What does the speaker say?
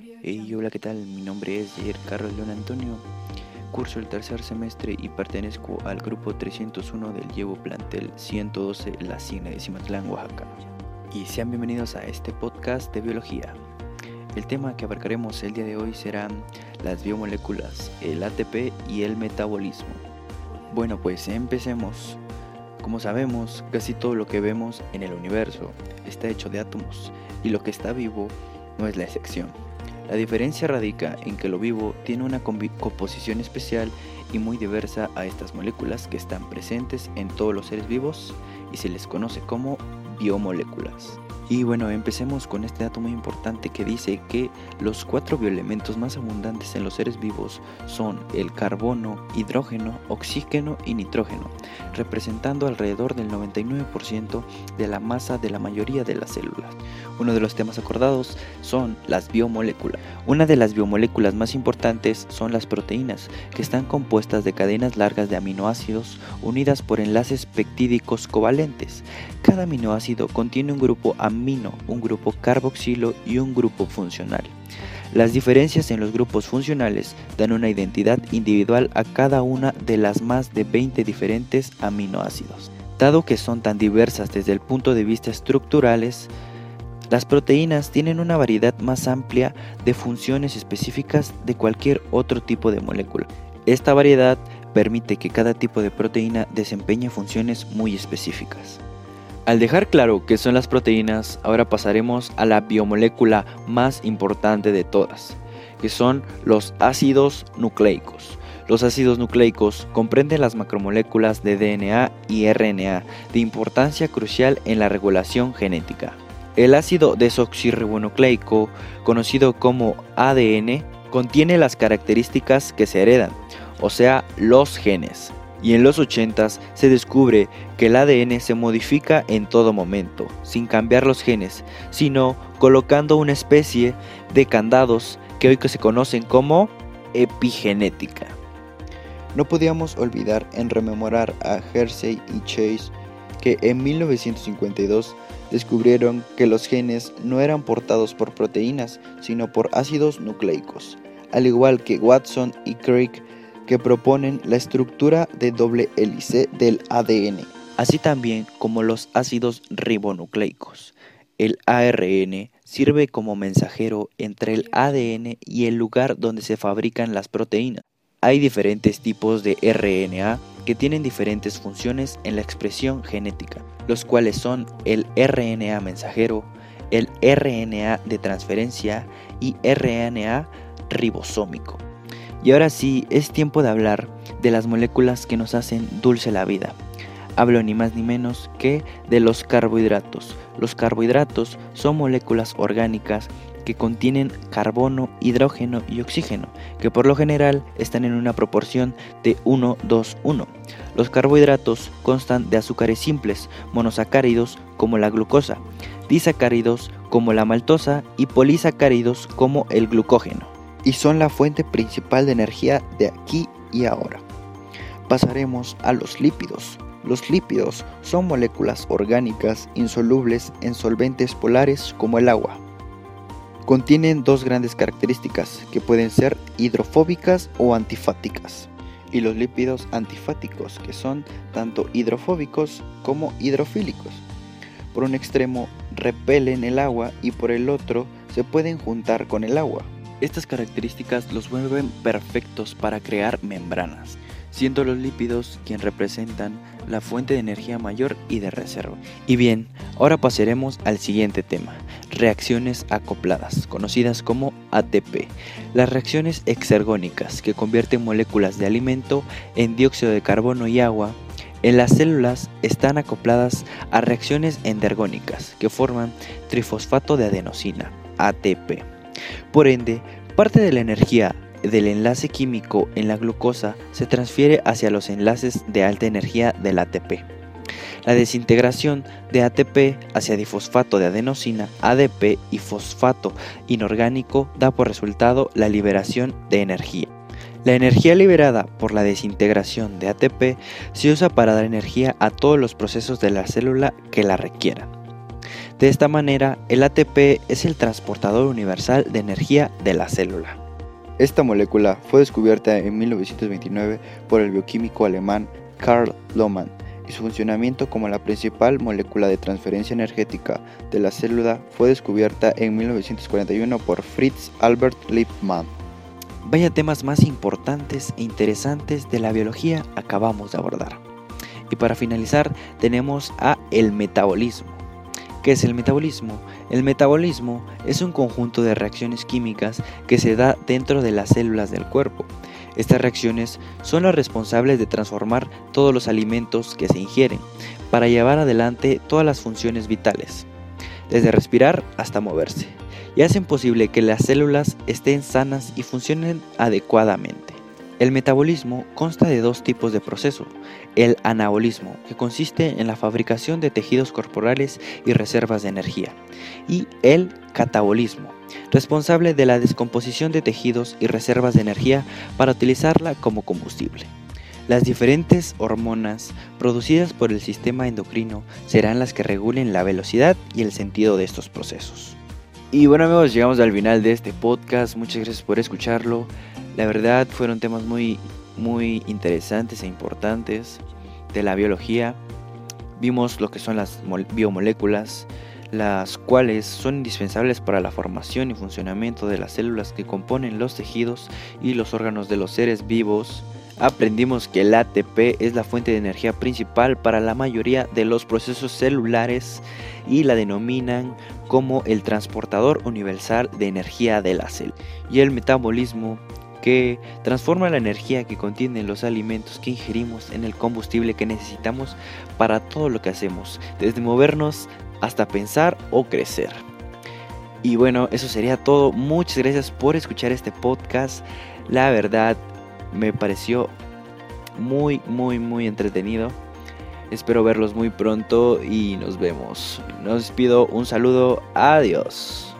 Hey, hola, ¿qué tal? Mi nombre es Jair Carlos León Antonio. Curso el tercer semestre y pertenezco al grupo 301 del Llevo Plantel 112 La Cine de Cimatlán, Oaxaca. Y sean bienvenidos a este podcast de biología. El tema que abarcaremos el día de hoy serán las biomoléculas, el ATP y el metabolismo. Bueno, pues empecemos. Como sabemos, casi todo lo que vemos en el universo está hecho de átomos y lo que está vivo no es la excepción. La diferencia radica en que lo vivo tiene una composición especial y muy diversa a estas moléculas que están presentes en todos los seres vivos y se les conoce como biomoléculas. Y bueno, empecemos con este dato muy importante que dice que los cuatro bioelementos más abundantes en los seres vivos son el carbono, hidrógeno, oxígeno y nitrógeno, representando alrededor del 99% de la masa de la mayoría de las células. Uno de los temas acordados son las biomoléculas. Una de las biomoléculas más importantes son las proteínas, que están compuestas de cadenas largas de aminoácidos unidas por enlaces peptídicos covalentes. Cada aminoácido contiene un grupo aminoácido un grupo carboxilo y un grupo funcional. Las diferencias en los grupos funcionales dan una identidad individual a cada una de las más de 20 diferentes aminoácidos. Dado que son tan diversas desde el punto de vista estructurales, las proteínas tienen una variedad más amplia de funciones específicas de cualquier otro tipo de molécula. Esta variedad permite que cada tipo de proteína desempeñe funciones muy específicas. Al dejar claro qué son las proteínas, ahora pasaremos a la biomolécula más importante de todas, que son los ácidos nucleicos. Los ácidos nucleicos comprenden las macromoléculas de DNA y RNA de importancia crucial en la regulación genética. El ácido desoxirribonucleico, conocido como ADN, contiene las características que se heredan, o sea, los genes y en los 80 se descubre que el ADN se modifica en todo momento, sin cambiar los genes, sino colocando una especie de candados que hoy se conocen como epigenética. No podíamos olvidar en rememorar a Hersey y Chase que en 1952 descubrieron que los genes no eran portados por proteínas, sino por ácidos nucleicos, al igual que Watson y Crick que proponen la estructura de doble hélice del ADN, así también como los ácidos ribonucleicos. El ARN sirve como mensajero entre el ADN y el lugar donde se fabrican las proteínas. Hay diferentes tipos de RNA que tienen diferentes funciones en la expresión genética, los cuales son el RNA mensajero, el RNA de transferencia y RNA ribosómico. Y ahora sí, es tiempo de hablar de las moléculas que nos hacen dulce la vida. Hablo ni más ni menos que de los carbohidratos. Los carbohidratos son moléculas orgánicas que contienen carbono, hidrógeno y oxígeno, que por lo general están en una proporción de 1, 2, 1. Los carbohidratos constan de azúcares simples, monosacáridos como la glucosa, disacáridos como la maltosa y polisacáridos como el glucógeno y son la fuente principal de energía de aquí y ahora. Pasaremos a los lípidos. Los lípidos son moléculas orgánicas insolubles en solventes polares como el agua. Contienen dos grandes características que pueden ser hidrofóbicas o antifáticas. Y los lípidos antifáticos que son tanto hidrofóbicos como hidrofílicos. Por un extremo repelen el agua y por el otro se pueden juntar con el agua. Estas características los vuelven perfectos para crear membranas, siendo los lípidos quien representan la fuente de energía mayor y de reserva. Y bien, ahora pasaremos al siguiente tema, reacciones acopladas, conocidas como ATP. Las reacciones exergónicas que convierten moléculas de alimento en dióxido de carbono y agua en las células están acopladas a reacciones endergónicas que forman trifosfato de adenosina, ATP. Por ende, parte de la energía del enlace químico en la glucosa se transfiere hacia los enlaces de alta energía del ATP. La desintegración de ATP hacia difosfato de adenosina, ADP y fosfato inorgánico da por resultado la liberación de energía. La energía liberada por la desintegración de ATP se usa para dar energía a todos los procesos de la célula que la requieran. De esta manera, el ATP es el transportador universal de energía de la célula. Esta molécula fue descubierta en 1929 por el bioquímico alemán Karl Lohmann y su funcionamiento como la principal molécula de transferencia energética de la célula fue descubierta en 1941 por Fritz Albert Lippmann. Vaya temas más importantes e interesantes de la biología acabamos de abordar. Y para finalizar tenemos a el metabolismo. ¿Qué es el metabolismo? El metabolismo es un conjunto de reacciones químicas que se da dentro de las células del cuerpo. Estas reacciones son las responsables de transformar todos los alimentos que se ingieren para llevar adelante todas las funciones vitales, desde respirar hasta moverse, y hacen posible que las células estén sanas y funcionen adecuadamente. El metabolismo consta de dos tipos de proceso. El anabolismo, que consiste en la fabricación de tejidos corporales y reservas de energía. Y el catabolismo, responsable de la descomposición de tejidos y reservas de energía para utilizarla como combustible. Las diferentes hormonas producidas por el sistema endocrino serán las que regulen la velocidad y el sentido de estos procesos. Y bueno amigos, llegamos al final de este podcast. Muchas gracias por escucharlo. La verdad fueron temas muy, muy interesantes e importantes de la biología. Vimos lo que son las biomoléculas, las cuales son indispensables para la formación y funcionamiento de las células que componen los tejidos y los órganos de los seres vivos. Aprendimos que el ATP es la fuente de energía principal para la mayoría de los procesos celulares y la denominan como el transportador universal de energía de la célula. Y el metabolismo que transforma la energía que contienen los alimentos que ingerimos en el combustible que necesitamos para todo lo que hacemos, desde movernos hasta pensar o crecer. Y bueno, eso sería todo. Muchas gracias por escuchar este podcast. La verdad me pareció muy, muy, muy entretenido. Espero verlos muy pronto y nos vemos. Nos pido un saludo. Adiós.